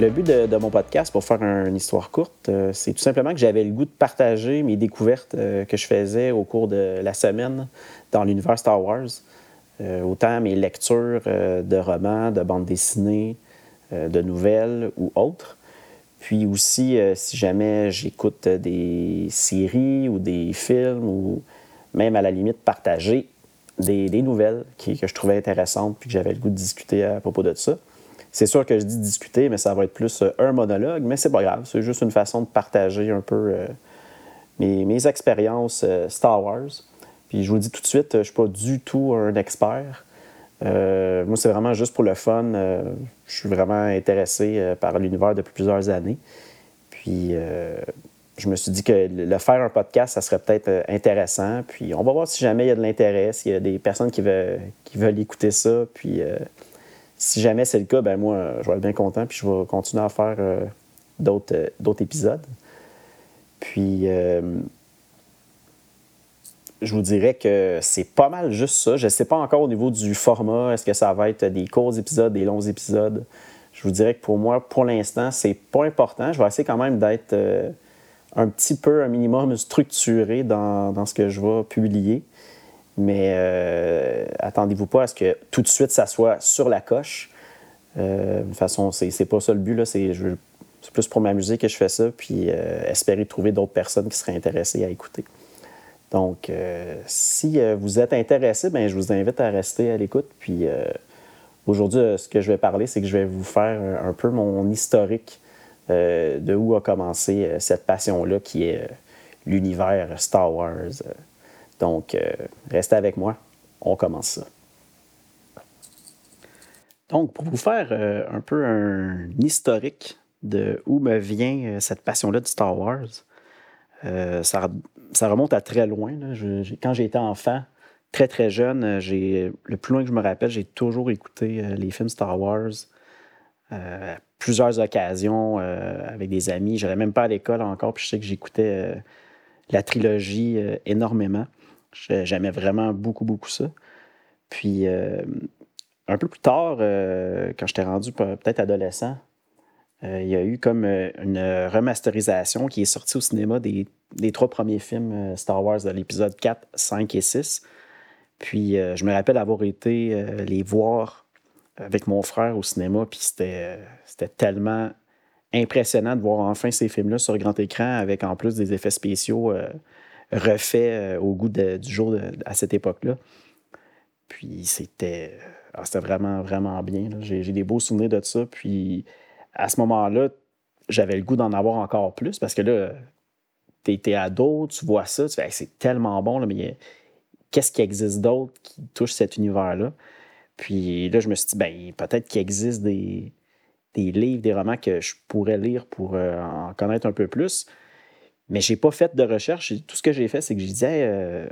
Le but de, mon podcast, pour faire une histoire courte, euh, c'est tout simplement que j'avais le goût de partager mes découvertes euh, que je faisais au cours de la semaine dans l'univers Star Wars. Euh, autant mes lectures de romans, de bandes dessinées, de nouvelles ou autres. Puis aussi, si jamais j'écoute des séries ou des films ou même à la limite partager des, nouvelles que je trouvais intéressantes puis que j'avais le goût de discuter à propos de ça. C'est sûr que je dis discuter, mais ça va être plus euh, un monologue, mais c'est pas grave. C'est juste une façon de partager un peu euh, mes, expériences euh, Star Wars. Puis je vous dis tout de suite, je suis pas du tout un expert. moi, c'est vraiment juste pour le fun. je suis vraiment intéressé par l'univers depuis plusieurs années. Puis je me suis dit que le faire un podcast, ça serait peut-être intéressant. Puis on va voir si jamais il y a de l'intérêt, s'il y a des personnes qui veulent, qui veulent écouter ça. Puis si jamais c'est le cas, ben moi, je vais être bien content, puis je vais continuer à faire euh, euh, d'autres, épisodes. Puis, euh, je vous dirais que c'est pas mal juste ça. Je ne sais pas encore au niveau du format, est-ce que ça va être des courts épisodes, des longs épisodes. Je vous dirais que pour moi, pour l'instant, c'est pas important. Je vais essayer quand même d'être un petit peu, un minimum structuré dans, dans ce que je vais publier. Mais euh, attendez-vous pas à ce que tout de suite ça soit sur la coche. Euh, de toute façon, c'est pas ça le but. C'est plus pour m'amuser que je fais ça, puis euh, espérer trouver d'autres personnes qui seraient intéressées à écouter. Donc, si vous êtes intéressé, ben, je vous invite à rester à l'écoute. Puis aujourd'hui, ce que je vais parler, c'est que je vais vous faire un, peu mon historique de où a commencé cette passion-là qui est l'univers Star Wars. Donc, euh, restez avec moi. On commence ça. Donc, pour vous faire euh, un peu un historique de où me vient euh, cette passion-là de Star Wars, ça, remonte à très loin. quand j'ai été enfant, très très jeune, le plus loin que je me rappelle, j'ai toujours écouté les films Star Wars à plusieurs occasions avec des amis. Je n'allais même pas à l'école encore, puis je sais que j'écoutais la trilogie énormément. J'aimais vraiment beaucoup, beaucoup ça. Puis, euh, un peu plus tard, euh, quand j'étais rendu peut-être adolescent, euh, il y a eu comme une remasterisation qui est sortie au cinéma des, trois premiers films Star Wars de l'épisode 4, 5 et 6. Puis, je me rappelle avoir été les voir avec mon frère au cinéma, puis c'était tellement impressionnant de voir enfin ces films-là sur grand écran avec en plus des effets spéciaux refait euh, au goût du jour à cette époque-là. Puis c'était ah, c'était vraiment, vraiment bien. J'ai des beaux souvenirs de ça. Puis à ce moment-là, j'avais le goût d'en avoir encore plus parce que là, tu es, ado, tu vois ça, c'est tellement bon, mais qu'est-ce qui existe d'autre qui touche cet univers-là? Puis là, je me suis dit, ben, peut-être qu'il existe des, des, livres, des romans que je pourrais lire pour euh, en connaître un peu plus. Mais je n'ai pas fait de recherche. Tout ce que j'ai fait, c'est que je disais, euh,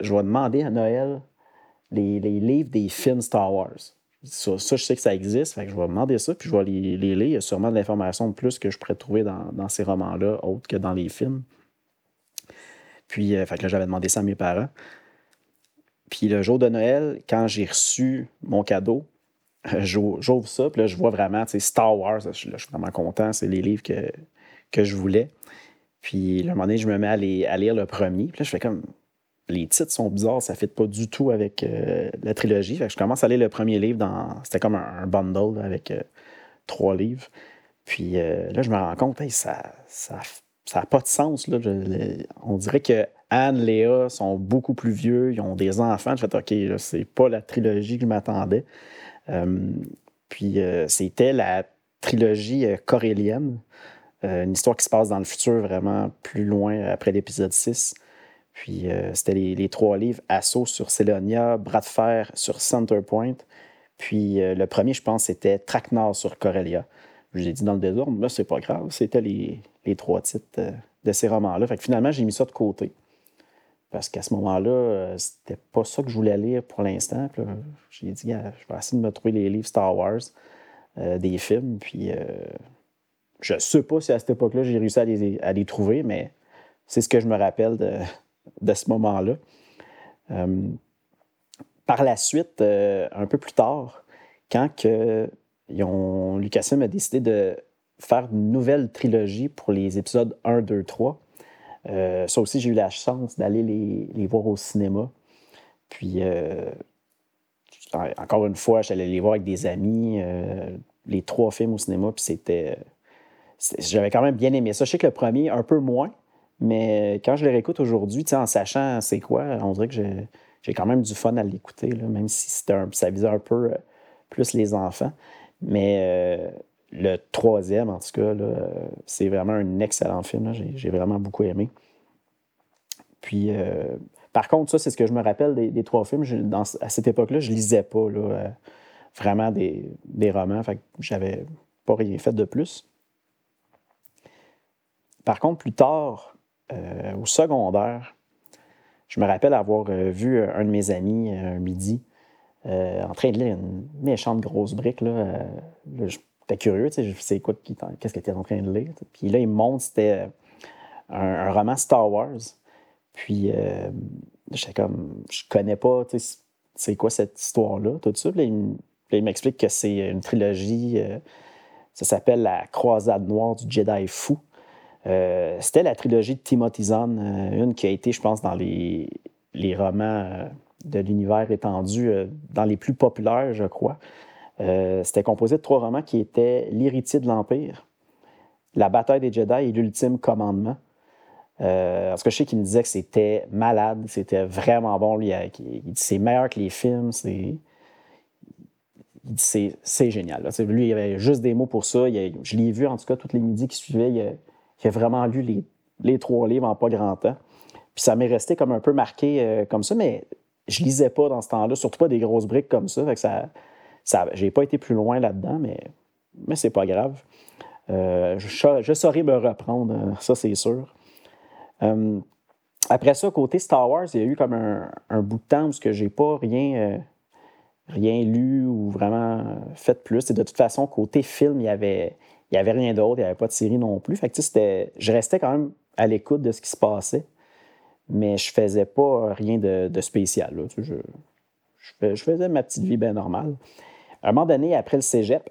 je vais demander à Noël les, livres des films Star Wars. Ça, je sais que ça existe, fait que je vais demander ça, puis je vais les, lire. Il y a sûrement de l'information de plus que je pourrais trouver dans, ces romans-là, autre que dans les films. Puis, euh, fait que là, j'avais demandé ça à mes parents. Puis le jour de Noël, quand j'ai reçu mon cadeau, j'ouvre ça, puis là, je vois vraiment, Star Wars, je, suis vraiment content, c'est les livres que, que je voulais. Puis, à un moment donné, je me mets à, lire le premier. Puis là, je fais comme. Les titres sont bizarres, ça ne fit pas du tout avec euh, la trilogie. Fait que je commence à lire le premier livre dans. C'était comme un, bundle avec euh, trois livres. Puis euh, là, je me rends compte, ça n'a pas de sens. On dirait que Anne, Léa sont beaucoup plus vieux, ils ont des enfants. Je fais OK, c'est pas la trilogie que je m'attendais. puis c'était la trilogie corélienne. Euh, une histoire qui se passe dans le futur, vraiment plus loin après l'épisode 6. Puis euh, c'était les, trois livres Assaut sur Celonia, Bras de fer sur Center Point, Puis le premier, je pense, c'était Traquenard sur Corellia. Je l'ai dit dans le désordre, mais c'est pas grave. C'était les, trois titres de ces romans-là. Fait que finalement, j'ai mis ça de côté. Parce qu'à ce moment-là, c'était pas ça que je voulais lire pour l'instant. J'ai dit, je vais essayer de me trouver les livres Star Wars, des films. Puis je sais pas si à cette époque-là, j'ai réussi à les, trouver, mais c'est ce que je me rappelle de, ce moment-là. Euh, par la suite, euh, un peu plus tard, quand que, ont, Lucasfilm a décidé de faire une nouvelle trilogie pour les épisodes 1, 2, 3, ça aussi, j'ai eu la chance d'aller les, voir au cinéma. Puis, euh, encore une fois, j'allais les voir avec des amis, les trois films au cinéma, puis c'était j'avais quand même bien aimé ça. Je sais que le premier, un peu moins, mais quand je le réécoute aujourd'hui, en sachant c'est quoi, on dirait que j'ai quand même du fun à l'écouter, même si ça visait un peu euh, plus les enfants. Mais euh, le troisième, en tout cas, c'est vraiment un excellent film. J'ai vraiment beaucoup aimé. Puis, euh, par contre, ça, c'est ce que je me rappelle des, trois films. à cette époque-là, je lisais pas vraiment des, des romans. Fait que j'avais pas rien fait de plus. Par contre, plus tard, euh, au secondaire, je me rappelle avoir euh, vu un de mes amis un midi euh, en train de lire une méchante grosse brique. Là, j'étais curieux, tu sais, c'est quoi, qu'est-ce qu'il était en train de lire. Puis là, il me montre, c'était un, roman Star Wars. Puis j'étais comme, je connais pas, tu sais, c'est quoi cette histoire-là, tout ça. Puis il m'explique que c'est une trilogie, ça s'appelle La Croisade Noire du Jedi Fou. Euh, c'était la trilogie de Timothy Zahn, euh, une qui a été, je pense, dans les, romans euh, de l'univers étendu, dans les plus populaires, je crois. c'était composé de trois romans qui étaient L'héritier de l'Empire, La bataille des Jedi et L'ultime commandement. parce que je sais qu'il me disait que c'était malade, c'était vraiment bon. Il dit c'est meilleur que les films, c'est c'est génial. Lui, il avait juste des mots pour ça. je l'ai vu, en tout cas, tous les midis qui suivaient. Il, qui a vraiment lu les, les, trois livres en pas grand temps. Puis ça m'est resté comme un peu marqué euh, comme ça, mais je lisais pas dans ce temps-là, surtout pas des grosses briques comme ça. Fait que ça, ça j'ai pas été plus loin là-dedans, mais, mais c'est pas grave. Euh, je, saurais me reprendre, euh, ça c'est sûr. après ça, côté Star Wars, il y a eu comme un, un bout de temps où j'ai pas rien, rien lu ou vraiment fait plus. Et de toute façon, côté film, il y avait, il n'y avait rien d'autre, il n'y avait pas de série non plus. Fait je restais quand même à l'écoute de ce qui se passait, mais je faisais pas rien de, spécial. Je, je, faisais ma petite vie bien normale. À un moment donné, après le cégep,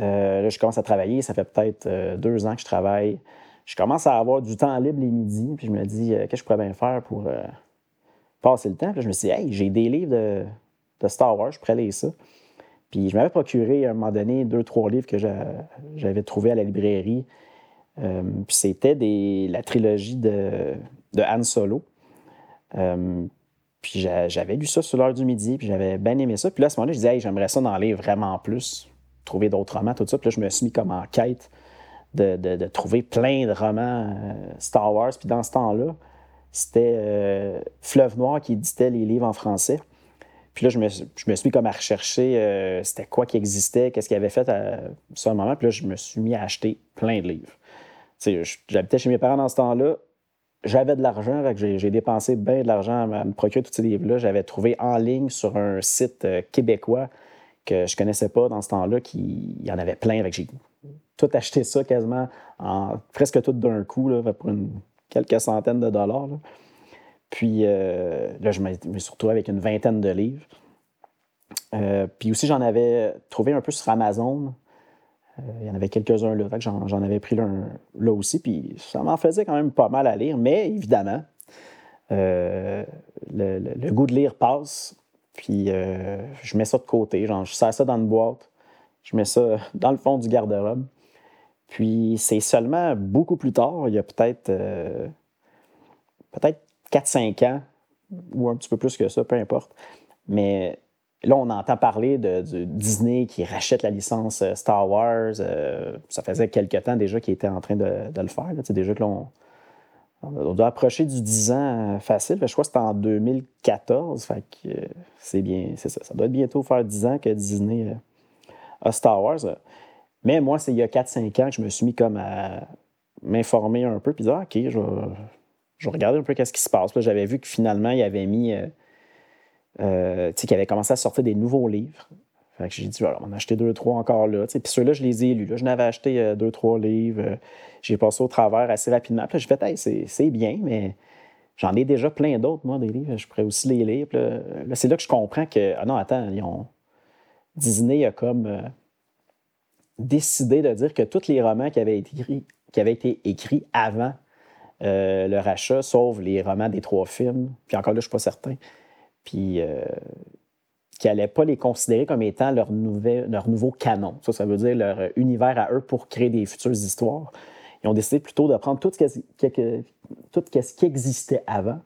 euh, là, je commence à travailler. Ça fait peut-être euh, deux ans que je travaille. Je commence à avoir du temps libre les midis, puis je me dis, euh, qu'est-ce que je pourrais bien faire pour passer le temps? Puis je me dit, hey, j'ai des livres de, de, Star Wars, je pourrais lire ça. Puis je m'avais procuré à un moment donné deux, trois livres que j'avais trouvés à la librairie. Euh, puis c'était la trilogie de, de Han Solo. Euh, puis j'avais lu ça sur l'heure du midi, puis j'avais bien aimé ça. Puis là, à ce moment-là, je disais, j'aimerais ça d'en lire vraiment plus, trouver d'autres romans, tout ça. Puis là, je me suis mis comme en quête de, trouver plein de romans euh, Star Wars. Puis dans ce temps-là, c'était Fleuve Noir qui éditait les livres en français. Puis là, je me, suis comme à rechercher euh, c'était quoi qui existait, qu'est-ce qu'il avait fait à ce moment. Puis là, je me suis mis à acheter plein de livres. J'habitais chez mes parents dans ce temps-là. J'avais de l'argent, j'ai dépensé bien de l'argent à me procurer tous ces livres-là. J'avais trouvé en ligne sur un site euh, québécois que je connaissais pas dans ce temps-là, qu'il y en avait plein. J'ai tout acheté ça quasiment en presque tout d'un coup, là, pour une, quelques centaines de dollars. Puis euh, là, je me suis retrouvé avec une vingtaine de livres. Euh, puis aussi, j'en avais trouvé un peu sur Amazon. Euh, il y en avait quelques-uns là, j'en avais pris là, aussi. Puis ça m'en faisait quand même pas mal à lire. Mais évidemment, le, goût de lire passe. Puis je mets ça de côté. Genre, je sers ça dans une boîte. Je mets ça dans le fond du garde-robe. Puis c'est seulement beaucoup plus tard, il y a peut-être peut-être 4-5 ans, ou un petit peu plus que ça, peu importe. Mais là, on entend parler de, Disney qui rachète la licence euh, Star Wars. Euh, ça faisait quelques temps déjà qu'il était en train de, le faire. C'est déjà que l'on On doit approcher du 10 ans facile. Je crois que c'était en 2014. Fait que c'est bien, c'est ça. Ça doit bientôt faire 10 ans que Disney a Star Wars. Mais moi, c'est il y a 4-5 ans que je me suis mis comme à m'informer un peu, puis dire, OK, je vais, je regarder un peu qu'est-ce qui se passe. J'avais vu que finalement, il avait mis, euh, euh, tu sais, qu'il avait commencé à sortir des nouveaux livres. Fait que j'ai dit, voilà, on a acheté deux, trois encore là. Puis ceux-là, je les ai lus. Là. Je n'avais acheté euh, deux, trois livres. j'ai passé au travers assez rapidement. Puis là, j'ai fait, hey, c'est bien, mais j'en ai déjà plein d'autres, moi, des livres. Je pourrais aussi les lire. là, c'est là que je comprends que, ah non, attends, ils ont... Disney a comme décidé de dire que tous les romans qui avaient été écrits, qui avaient été écrits avant euh, le rachat, sauf les romans des trois films. Puis encore là, je ne suis pas certain. Puis euh, qui n'allaient pas les considérer comme étant leur, leur nouveau canon. Ça, ça veut dire leur univers à eux pour créer des futures histoires. Ils ont décidé plutôt de prendre tout ce qui, tout ce qui existait avant,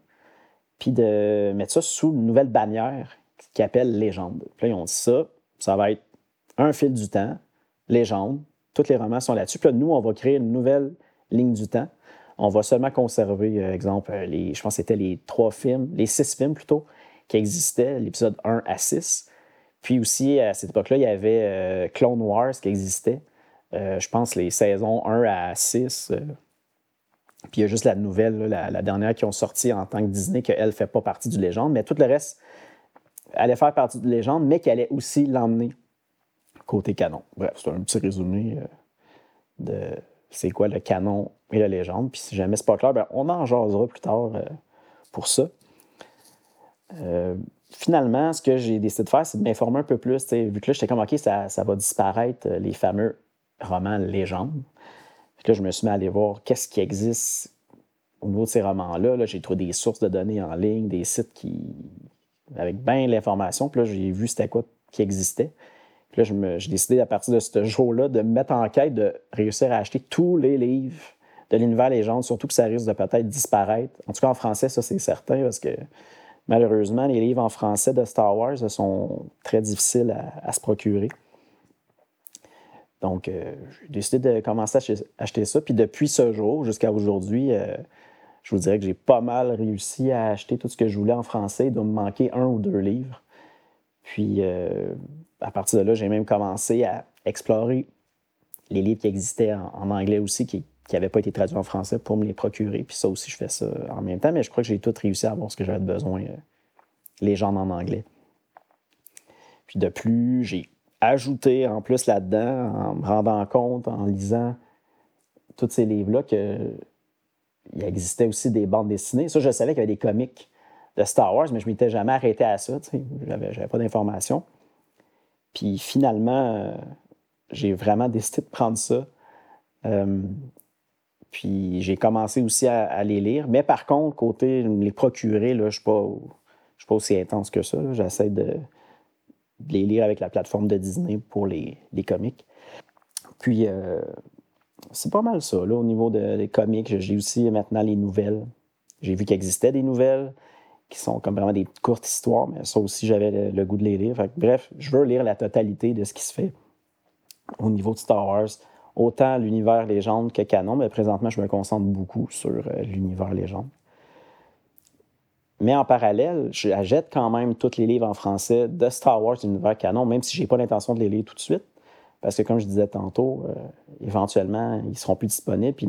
puis de mettre ça sous une nouvelle bannière qui appelle Légende. Puis là, ils ont dit ça, ça va être un fil du temps, Légende, tous les romans sont là-dessus. Puis là, nous, on va créer une nouvelle ligne du temps on va seulement conserver, euh, exemple, euh, les, je pense que c'était les trois films, les six films plutôt, qui existaient, l'épisode 1 à 6. Puis aussi, à cette époque-là, il y avait euh, Clone Wars qui existait. je pense les saisons 1 à 6. puis il y a juste la nouvelle, la, dernière qui ont sorti en tant que Disney, qu'elle ne fait pas partie du légende, mais tout le reste allait faire partie du légende, mais qui allait aussi l'emmener côté canon. Bref, c'est un petit résumé de, c'est quoi le canon et la légende. Puis si jamais c'est pas clair, ben, on en jasera plus tard euh, pour ça. Euh, finalement, ce que j'ai décidé de faire, c'est de m'informer un peu plus. Vu que là, j'étais comme, OK, ça, va disparaître, euh, les fameux romans légendes. Puis là, je me suis mis à aller voir qu'est-ce qui existe au niveau de ces romans-là. -là, j'ai trouvé des sources de données en ligne, des sites qui avec bien l'information. Puis là, j'ai vu c'était quoi qui existait. Puis là, j'ai décidé à partir de ce jour-là de me mettre en quête de réussir à acheter tous les livres de l'univers légende, surtout que ça risque de peut-être disparaître. En tout cas, en français, ça, c'est certain, parce que malheureusement, les livres en français de Star Wars sont très difficiles à, se procurer. Donc, euh, j'ai décidé de commencer à acheter ça. Puis depuis ce jour jusqu'à aujourd'hui, euh, je vous dirais que j'ai pas mal réussi à acheter tout ce que je voulais en français. Il doit me manquer un ou deux livres. Puis, euh, à partir de là, j'ai même commencé à explorer les livres qui existaient en, anglais aussi, qui n'avaient pas été traduits en français pour me les procurer. Puis ça aussi, je fais ça en même temps, mais je crois que j'ai tout réussi à avoir ce que j'avais besoin, euh, les gens en anglais. Puis de plus, j'ai ajouté en plus là-dedans, en me rendant compte, en lisant tous ces livres-là, qu'il existait aussi des bandes dessinées. Ça, je savais qu'il y avait des comics de Star Wars, mais je ne m'étais jamais arrêté à ça. Je n'avais pas d'informations. Puis finalement, euh, j'ai vraiment décidé de prendre ça. Euh, puis j'ai commencé aussi à, les lire. Mais par contre, côté les procurer, je ne suis, pas aussi intense que ça. J'essaie de, les lire avec la plateforme de Disney pour les, comics. Puis euh, c'est pas mal ça. Là, au niveau des comics, j'ai aussi maintenant les nouvelles. J'ai vu qu'il existait des nouvelles qui sont comme vraiment des courtes histoires, mais ça aussi, j'avais le, goût de les lire. bref, je veux lire la totalité de ce qui se fait au niveau de Star Wars, autant l'univers légende que canon, mais présentement, je me concentre beaucoup sur euh, l'univers légende. Mais en parallèle, j'achète quand même tous les livres en français de Star Wars, l'univers canon, même si je n'ai pas l'intention de les lire tout de suite. Parce que, comme je disais tantôt, euh, éventuellement, ils seront plus disponibles. Puis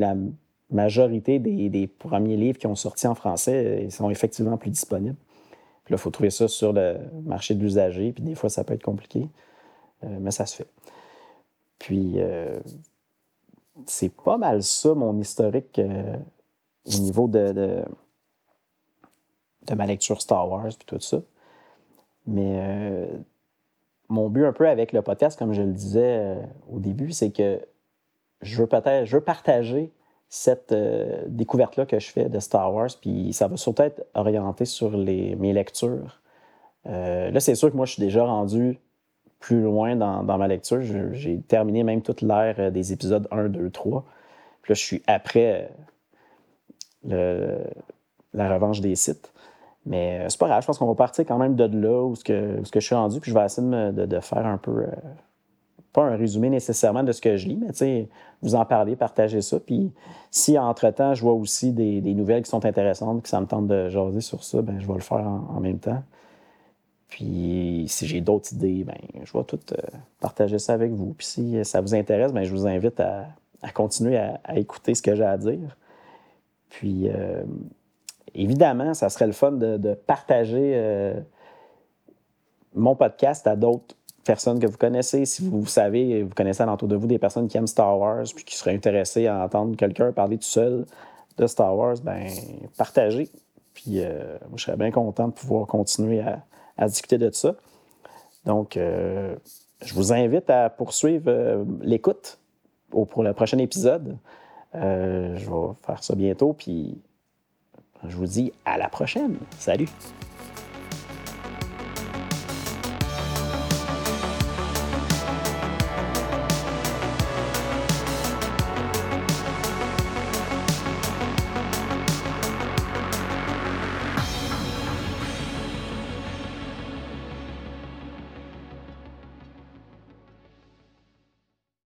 majorité des, premiers livres qui ont sorti en français euh, ils sont effectivement plus disponibles. Puis là, il faut trouver ça sur le marché de l'usager, puis des fois, ça peut être compliqué, euh, mais ça se fait. Puis, euh, c'est pas mal ça, mon historique au niveau de, de, ma lecture Star Wars, puis tout ça. Mais mon but un peu avec le podcast, comme je le disais au début, c'est que je veux je veux partager cette euh, découverte-là que je fais de Star Wars, puis ça va surtout être orienté sur les, mes lectures. Euh, là, c'est sûr que moi, je suis déjà rendu plus loin dans, ma lecture. J'ai terminé même toute l'ère euh, des épisodes 1, 2, 3. Puis là, je suis après la revanche des sites. Mais c'est pas grave, je pense qu'on va partir quand même de là où, ce que, ce que je suis rendu, puis je vais essayer de, faire un peu pas un résumé nécessairement de ce que je lis, mais vous en parler, partager ça. Puis si entre-temps, je vois aussi des, nouvelles qui sont intéressantes, que ça me tente de jaser sur ça, ben, je vais le faire en, même temps. Puis si j'ai d'autres idées, ben, je vais tout euh, partager ça avec vous. Puis si ça vous intéresse, ben, je vous invite à, continuer à, écouter ce que j'ai à dire. Puis euh, évidemment, ça serait le fun de, partager euh, mon podcast à d'autres personnes que vous connaissez. Si vous savez, vous connaissez autour de vous des personnes qui aiment Star Wars puis qui seraient intéressées à entendre quelqu'un parler tout seul de Star Wars, ben partagez. Puis euh, je serais bien content de pouvoir continuer à, discuter de ça. Donc, euh, je vous invite à poursuivre euh, l'écoute pour le prochain épisode. je vais faire ça bientôt, puis je vous dis à la prochaine. Salut!